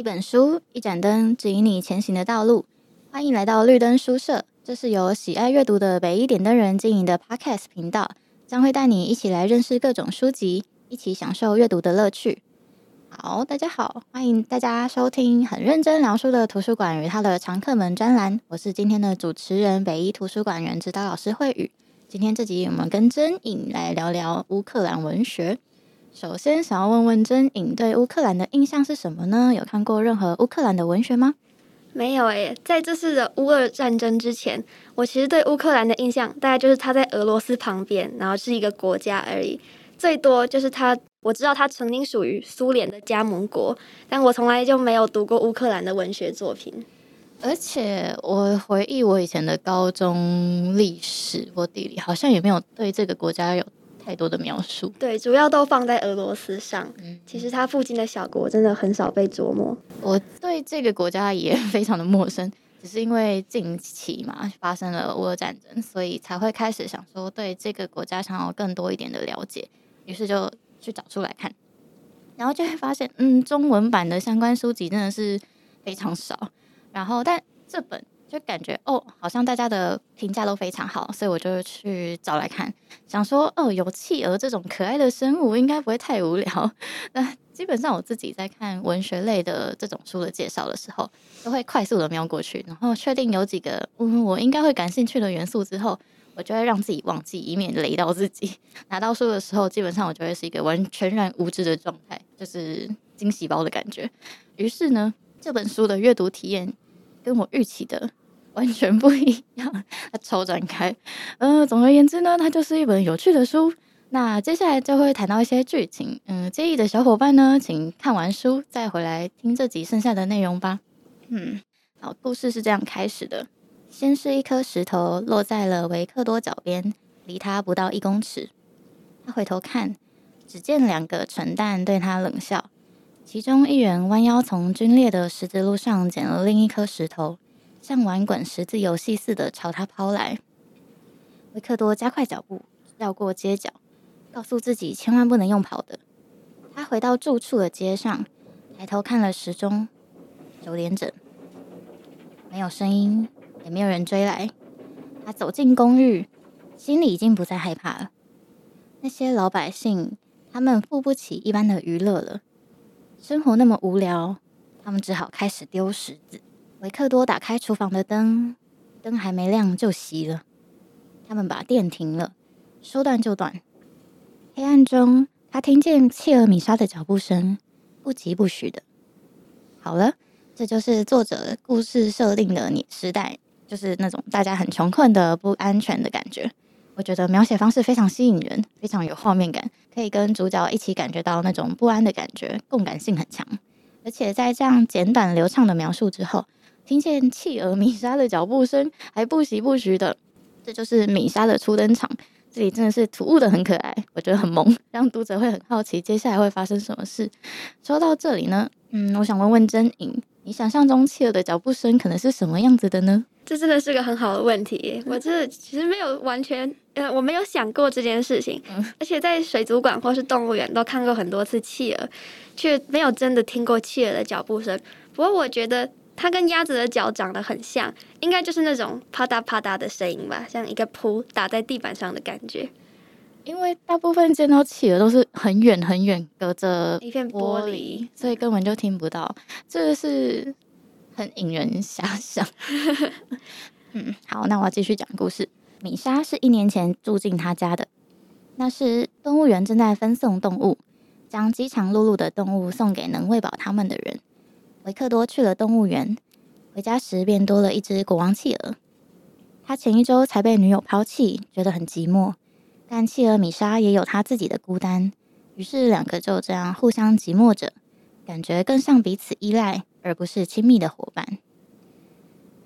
一本书，一盏灯，指引你前行的道路。欢迎来到绿灯书社，这是由喜爱阅读的北一点灯人经营的 Podcast 频道，将会带你一起来认识各种书籍，一起享受阅读的乐趣。好，大家好，欢迎大家收听很认真聊书的图书馆与它的常客们专栏。我是今天的主持人，北一图书馆员指导老师慧宇。今天这集我们跟真颖来聊聊乌克兰文学。首先，想要问问真颖对乌克兰的印象是什么呢？有看过任何乌克兰的文学吗？没有诶，在这次的乌俄战争之前，我其实对乌克兰的印象大概就是它在俄罗斯旁边，然后是一个国家而已。最多就是它，我知道它曾经属于苏联的加盟国，但我从来就没有读过乌克兰的文学作品。而且我回忆我以前的高中历史或地理，好像也没有对这个国家有太多的描述。对，主要都放在俄罗斯上。嗯，其实它附近的小国真的很少被琢磨。我对这个国家也非常的陌生，只是因为近期嘛发生了乌俄战争，所以才会开始想说对这个国家想要更多一点的了解，于是就去找出来看，然后就会发现，嗯，中文版的相关书籍真的是非常少。然后，但这本。就感觉哦，好像大家的评价都非常好，所以我就去找来看，想说哦，有企鹅这种可爱的生物，应该不会太无聊。那基本上我自己在看文学类的这种书的介绍的时候，都会快速的瞄过去，然后确定有几个嗯我应该会感兴趣的元素之后，我就会让自己忘记，以免雷到自己。拿到书的时候，基本上我就会是一个完全然无知的状态，就是惊喜包的感觉。于是呢，这本书的阅读体验跟我预期的。完全不一样，它超展开。呃，总而言之呢，它就是一本有趣的书。那接下来就会谈到一些剧情。嗯、呃，介意的小伙伴呢，请看完书再回来听这集剩下的内容吧。嗯，好，故事是这样开始的：先是一颗石头落在了维克多脚边，离他不到一公尺。他回头看，只见两个蠢蛋对他冷笑。其中一人弯腰从龟裂的石子路上捡了另一颗石头。像玩滚石子游戏似的朝他抛来，维克多加快脚步，绕过街角，告诉自己千万不能用跑的。他回到住处的街上，抬头看了时钟，九点整。没有声音，也没有人追来。他走进公寓，心里已经不再害怕了。那些老百姓，他们付不起一般的娱乐了。生活那么无聊，他们只好开始丢石子。维克多打开厨房的灯，灯还没亮就熄了。他们把电停了，说断就断。黑暗中，他听见切尔米莎的脚步声，不疾不徐的。好了，这就是作者故事设定的你时代，就是那种大家很穷困的不安全的感觉。我觉得描写方式非常吸引人，非常有画面感，可以跟主角一起感觉到那种不安的感觉，共感性很强。而且在这样简短流畅的描述之后，听见企鹅米莎的脚步声，还不时不徐的，这就是米莎的初登场。这里真的是突兀的很可爱，我觉得很萌，让读者会很好奇接下来会发生什么事。说到这里呢，嗯，我想问问真颖，你想象中企鹅的脚步声可能是什么样子的呢？这真的是个很好的问题，我这其实没有完全，呃，我没有想过这件事情，嗯、而且在水族馆或是动物园都看过很多次企鹅，却没有真的听过企鹅的脚步声。不过我觉得。它跟鸭子的脚长得很像，应该就是那种啪嗒啪嗒的声音吧，像一个扑打在地板上的感觉。因为大部分见到企鹅都是很远很远，隔着一片玻璃，所以根本就听不到。这个是很引人遐想。嗯，好，那我要继续讲故事。米莎是一年前住进他家的，那时动物园正在分送动物，将饥肠辘辘的动物送给能喂饱他们的人。维克多去了动物园，回家时便多了一只国王企鹅。他前一周才被女友抛弃，觉得很寂寞。但企鹅米莎也有他自己的孤单，于是两个就这样互相寂寞着，感觉更像彼此依赖，而不是亲密的伙伴。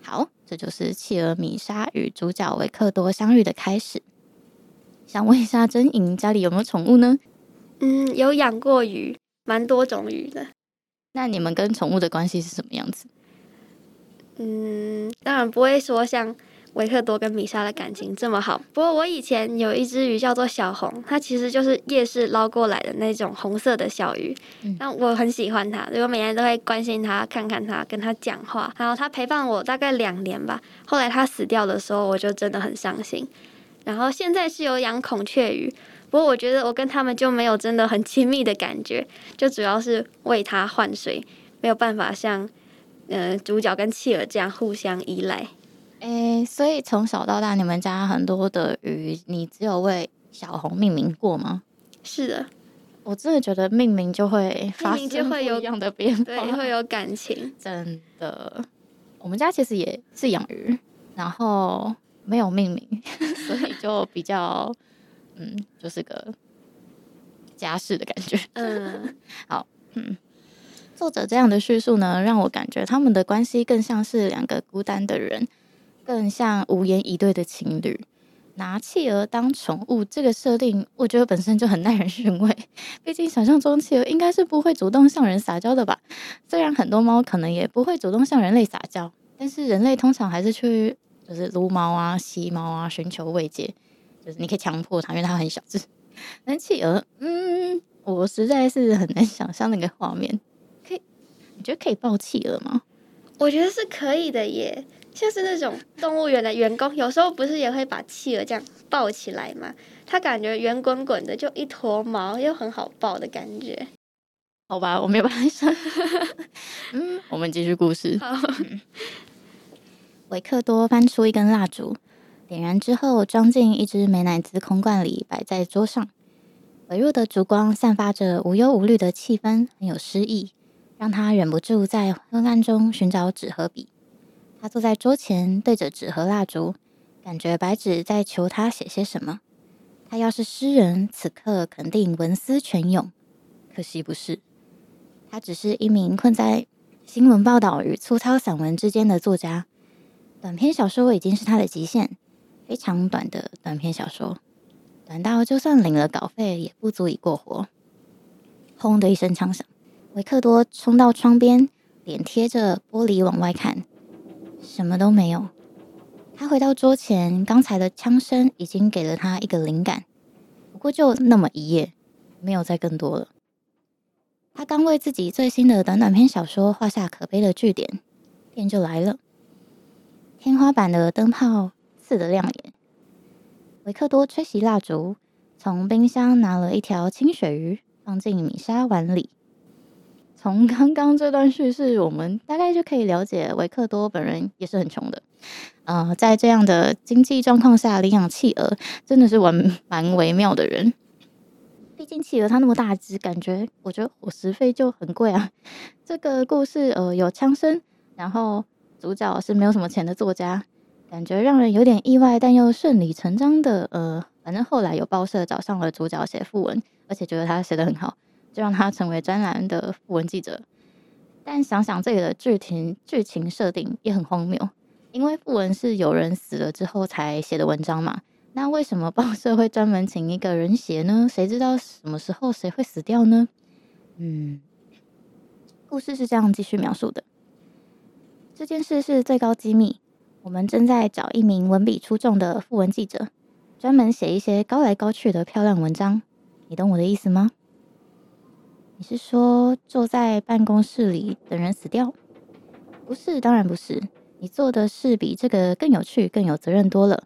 好，这就是企鹅米莎与主角维克多相遇的开始。想问一下真莹，家里有没有宠物呢？嗯，有养过鱼，蛮多种鱼的。那你们跟宠物的关系是什么样子？嗯，当然不会说像维克多跟米莎的感情这么好。不过我以前有一只鱼叫做小红，它其实就是夜市捞过来的那种红色的小鱼。那、嗯、我很喜欢它，所以我每天都会关心它，看看它，跟它讲话。然后它陪伴我大概两年吧。后来它死掉的时候，我就真的很伤心。然后现在是有养孔雀鱼，不过我觉得我跟他们就没有真的很亲密的感觉，就主要是为他换水，没有办法像。呃，主角跟企鹅这样互相依赖。诶，所以从小到大，你们家很多的鱼，你只有为小红命名过吗？是的，我真的觉得命名就会发生就会有一样的变化，对，会有感情。真的，我们家其实也是养鱼，然后没有命名，所以就比较嗯，就是个家事的感觉。嗯，好，嗯。作者这样的叙述呢，让我感觉他们的关系更像是两个孤单的人，更像无言以对的情侣。拿企鹅当宠物这个设定，我觉得本身就很耐人寻味。毕竟想象中企鹅应该是不会主动向人撒娇的吧？虽然很多猫可能也不会主动向人类撒娇，但是人类通常还是去就是撸猫啊、吸猫啊，寻求慰藉。就是你可以强迫它，因为它很小只。但企鹅，嗯，我实在是很难想象那个画面。可以你觉得可以抱企鹅吗？我觉得是可以的耶，像是那种动物园的员工，有时候不是也会把企鹅这样抱起来吗？它感觉圆滚滚的，就一坨毛，又很好抱的感觉。好吧，我没有办法想。嗯，我们继续故事。好，嗯，维克多翻出一根蜡烛，点燃之后装进一只美乃滋空罐里，摆在桌上。微弱的烛光散发着无忧无虑的气氛，很有诗意。让他忍不住在昏暗中寻找纸和笔。他坐在桌前，对着纸和蜡烛，感觉白纸在求他写些什么。他要是诗人，此刻肯定文思泉涌。可惜不是，他只是一名困在新闻报道与粗糙散文之间的作家。短篇小说已经是他的极限，非常短的短篇小说，短到就算领了稿费也不足以过活。轰的一声枪响。维克多冲到窗边，脸贴着玻璃往外看，什么都没有。他回到桌前，刚才的枪声已经给了他一个灵感，不过就那么一页，没有再更多了。他刚为自己最新的短短篇小说画下可悲的句点，电就来了。天花板的灯泡刺得亮眼。维克多吹熄蜡烛，从冰箱拿了一条清水鱼，放进米莎碗里。从刚刚这段叙事，我们大概就可以了解维克多本人也是很穷的。呃，在这样的经济状况下领养企鹅，真的是玩蛮微妙的人。毕竟企鹅它那么大只，感觉我觉得伙食费就很贵啊。这个故事呃有枪声，然后主角是没有什么钱的作家，感觉让人有点意外，但又顺理成章的呃，反正后来有报社找上了主角写副文，而且觉得他写得很好。就让他成为专栏的副文记者，但想想这里的剧情剧情设定也很荒谬，因为副文是有人死了之后才写的文章嘛，那为什么报社会专门请一个人写呢？谁知道什么时候谁会死掉呢？嗯，故事是这样继续描述的：这件事是最高机密，我们正在找一名文笔出众的訃闻记者，专门写一些高来高去的漂亮文章，你懂我的意思吗？你是说坐在办公室里等人死掉？不是，当然不是。你做的事比这个更有趣、更有责任多了。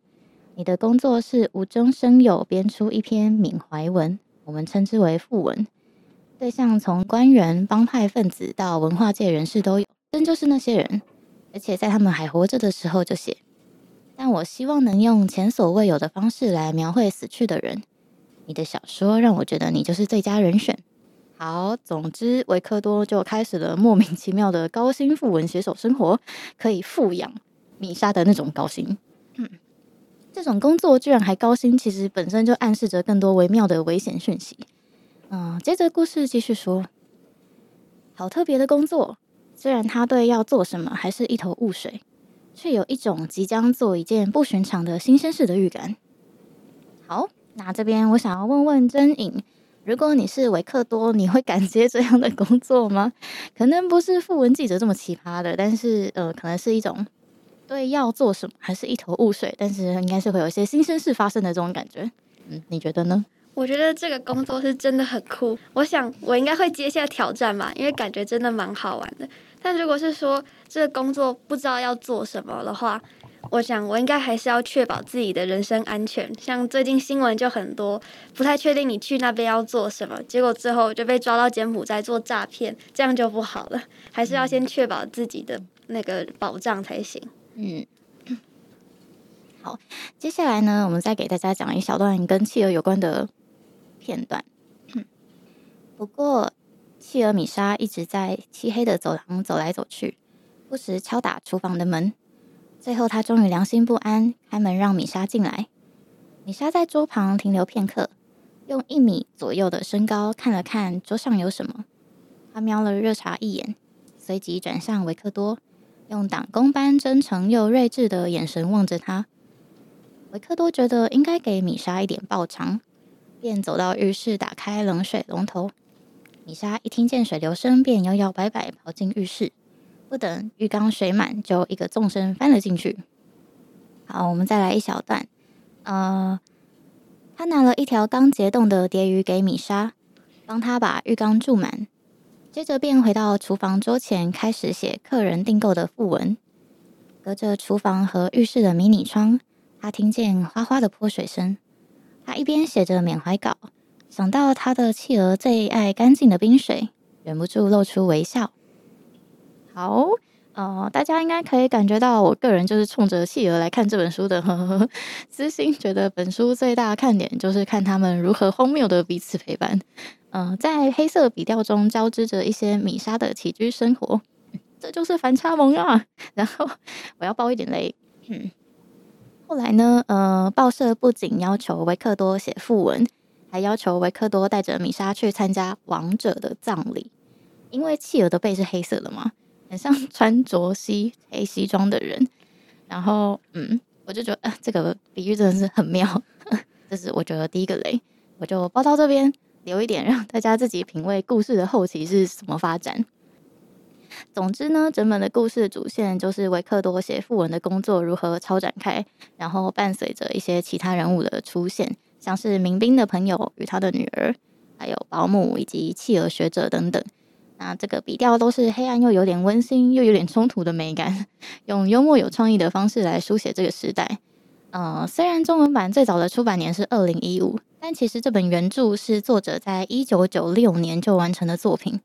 你的工作是无中生有编出一篇缅怀文，我们称之为訃文。对象从官员、帮派分子到文化界人士都有，真就是那些人。而且在他们还活着的时候就写。但我希望能用前所未有的方式来描绘死去的人。你的小说让我觉得你就是最佳人选。好，总之维克多就开始了莫名其妙的高薪訃闻写手生活，可以富养米莎的那种高薪。嗯，这种工作居然还高薪，其实本身就暗示着更多微妙的危险讯息。嗯，接着故事继续说，好特别的工作，虽然他对要做什么还是一头雾水，却有一种即将做一件不寻常的新鲜事的预感。好，那这边我想要问问真颖。如果你是维克多，你会敢接这样的工作吗？可能不是訃闻记者这么奇葩的，但是呃，可能是一种对要做什么还是一头雾水，但是应该是会有一些新鲜事发生的这种感觉。嗯，你觉得呢？我觉得这个工作是真的很酷，我想我应该会接下挑战吧，因为感觉真的蛮好玩的。但如果是说这个工作不知道要做什么的话，我想我应该还是要确保自己的人身安全。像最近新闻就很多，不太确定你去那边要做什么，结果最后就被抓到柬埔寨做诈骗，这样就不好了。还是要先确保自己的那个保障才行。嗯。好，接下来呢，我们再给大家讲一小段跟企鹅有关的。片段。不过，企鹅米莎一直在漆黑的走廊走来走去，不时敲打厨房的门。最后，他终于良心不安，开门让米莎进来。米莎在桌旁停留片刻，用一米左右的身高看了看桌上有什么。他瞄了热茶一眼，随即转向维克多，用党工般真诚又睿智的眼神望着他。维克多觉得应该给米莎一点报偿。便走到浴室，打开冷水龙头。米莎一听见水流声，便摇摇摆摆跑进浴室。不等浴缸水满，就一个纵身翻了进去。好，我们再来一小段。呃，他拿了一条刚结冻的蝶鱼给米莎，帮他把浴缸注满。接着便回到厨房桌前，开始写客人订购的訃文。隔着厨房和浴室的迷你窗，他听见哗哗的泼水声。他一边写着缅怀稿，想到他的企鹅最爱干净的冰水，忍不住露出微笑。好，呃，大家应该可以感觉到，我个人就是冲着企鹅来看这本书的。呵呵呵，私心觉得本书最大的看点就是看他们如何荒谬的彼此陪伴。嗯、在黑色笔调中交织着一些米莎的起居生活，这就是反差萌啊！然后我要爆一点雷。嗯。后来呢？呃，报社不仅要求维克多写副文，还要求维克多带着米莎去参加王者的葬礼。因为企鹅的背是黑色的嘛，很像 穿着西黑西装的人。然后，嗯，我就觉得，呃，这个比喻真的是很妙。这是我觉得第一个雷，我就报到这边，留一点让大家自己品味故事的后期是什么发展。总之呢，整本的故事的主线就是维克多写副文的工作如何超展开，然后伴随着一些其他人物的出现，像是民兵的朋友与他的女儿，还有保姆以及企鹅学者等等。那这个笔调都是黑暗又有点温馨又有点冲突的美感，用幽默有创意的方式来书写这个时代。呃，虽然中文版最早的出版年是二零一五，但其实这本原著是作者在一九九六年就完成的作品。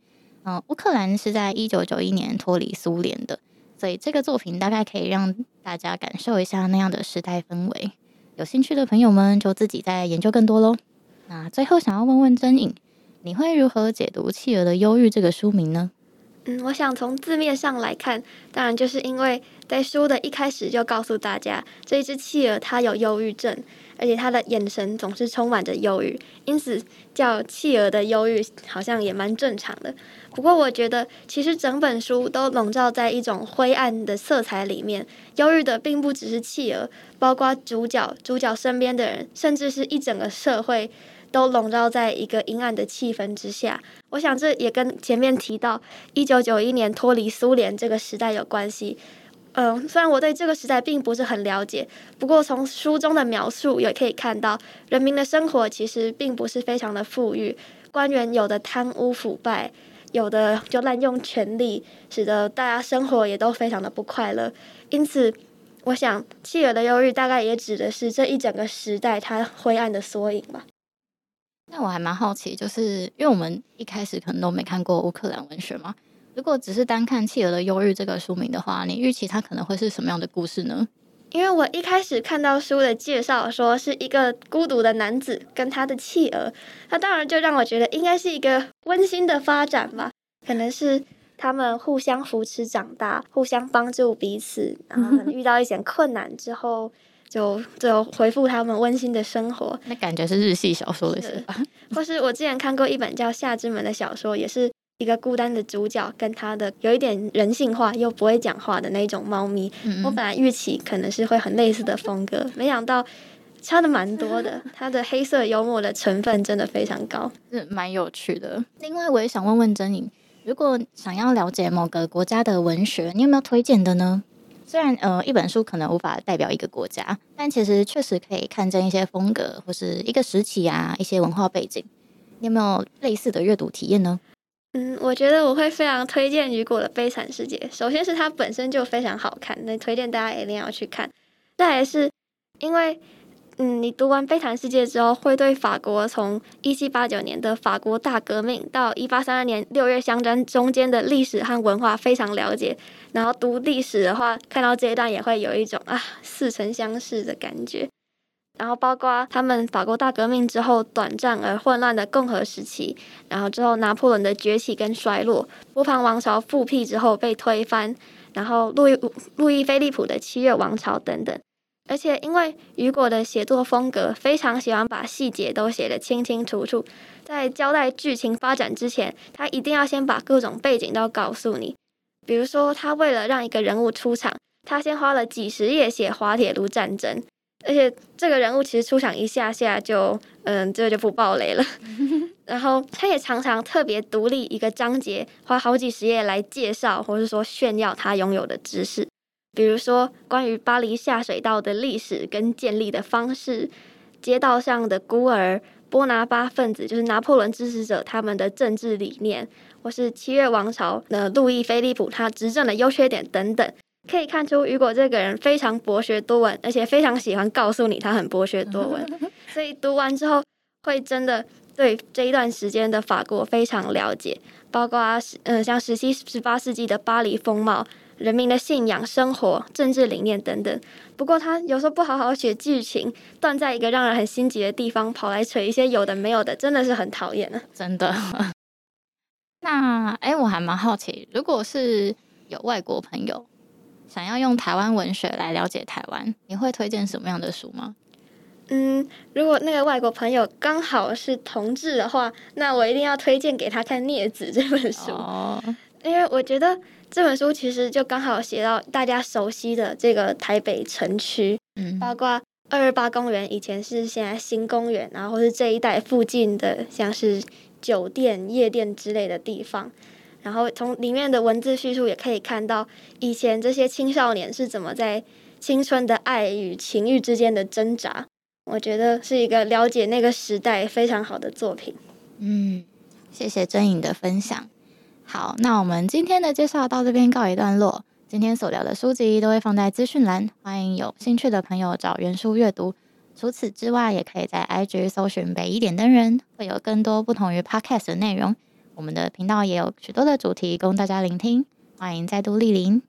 嗯，乌克兰是在一九九一年脱离苏联的，所以这个作品大概可以让大家感受一下那样的时代氛围。有兴趣的朋友们就自己再研究更多喽。那最后想要问问真颖，你会如何解读《企鹅的忧郁》这个书名呢？嗯，我想从字面上来看，当然就是因为在书的一开始就告诉大家，这只企鹅它有忧郁症。而且他的眼神总是充满着忧郁，因此叫企鹅的忧郁好像也蛮正常的。不过我觉得，其实整本书都笼罩在一种灰暗的色彩里面，忧郁的并不只是企鹅，包括主角、主角身边的人，甚至是一整个社会，都笼罩在一个阴暗的气氛之下。我想这也跟前面提到一九九一年脱离苏联这个时代有关系。嗯，虽然我对这个时代并不是很了解，不过从书中的描述也可以看到，人民的生活其实并不是非常的富裕，官员有的贪污腐败，有的就滥用权力，使得大家生活也都非常的不快乐。因此，我想企鹅的忧郁大概也指的是这一整个时代它灰暗的缩影吧。那我还蛮好奇，就是因为我们一开始可能都没看过乌克兰文学嘛。如果只是单看《企鹅的忧郁》这个书名的话，你预期它可能会是什么样的故事呢？因为我一开始看到书的介绍，说是一个孤独的男子跟他的企鹅，那当然就让我觉得应该是一个温馨的发展吧。可能是他们互相扶持长大，互相帮助彼此，然后遇到一些困难之后，就就回复他们温馨的生活。那感觉是日系小说的是吧？或是我之前看过一本叫《夏之门》的小说，也是。一个孤单的主角跟他的有一点人性化又不会讲话的那种猫咪，嗯嗯，我本来预期可能是会很类似的风格，没想到差的蛮多的。它的黑色幽默的成分真的非常高，是蛮有趣的。另外，我也想问问珍妮，如果想要了解某个国家的文学，你有没有推荐的呢？虽然呃一本书可能无法代表一个国家，但其实确实可以看见一些风格或是一个时期啊，一些文化背景。你有没有类似的阅读体验呢？嗯，我觉得我会非常推荐雨果的《悲惨世界》。首先是它本身就非常好看，那推荐大家一定要去看。再来是因为。嗯，你读完《悲惨世界》之后，会对法国从一七八九年的法国大革命到一八三二年六月香槟中间的历史和文化非常了解。然后读历史的话，看到这一段也会有一种啊似曾相识的感觉。然后包括他们法国大革命之后短暂而混乱的共和时期，然后之后拿破仑的崛起跟衰落，波旁王朝复辟之后被推翻，然后路易路易菲利普的七月王朝等等。而且，因为雨果的写作风格非常喜欢把细节都写得清清楚楚，在交代剧情发展之前，他一定要先把各种背景都告诉你。比如说，他为了让一个人物出场，他先花了几十页写滑铁卢战争，而且这个人物其实出场一下下就，嗯，这个就不爆雷了。然后，他也常常特别独立一个章节，花好几十页来介绍或是说炫耀他拥有的知识。比如说，关于巴黎下水道的历史跟建立的方式，街道上的孤儿、波拿巴分子，就是拿破仑支持者，他们的政治理念，或是七月王朝的路易菲利普他执政的优缺点等等，可以看出雨果这个人非常博学多闻，而且非常喜欢告诉你他很博学多闻，所以读完之后会真的对这一段时间的法国非常了解，包括嗯、呃、像十七、十八世纪的巴黎风貌。人民的信仰、生活、政治理念等等。不过他有时候不好好写剧情，断在一个让人很心急的地方，跑来扯一些有的没有的，真的是很讨厌啊。真的。那哎、欸，我还蛮好奇，如果是有外国朋友想要用台湾文学来了解台湾，你会推荐什么样的书吗？嗯，如果那个外国朋友刚好是同志的话，那我一定要推荐给他看《孽子》这本书，哦、因为我觉得。这本书其实就刚好写到大家熟悉的这个台北城区，嗯，包括二二八公园以前是现在新公园，然后是这一带附近的像是酒店、夜店之类的地方，然后从里面的文字叙述也可以看到以前这些青少年是怎么在青春的爱与情欲之间的挣扎。我觉得是一个了解那个时代非常好的作品。嗯，谢谢珍颖的分享。好，那我们今天的介绍到这边告一段落。今天所聊的书籍都会放在资讯栏，欢迎有兴趣的朋友找原书阅读。除此之外，也可以在 IG 搜寻北一点灯人，会有更多不同于 Podcast 的内容。我们的频道也有许多的主题供大家聆听，欢迎再度莅临。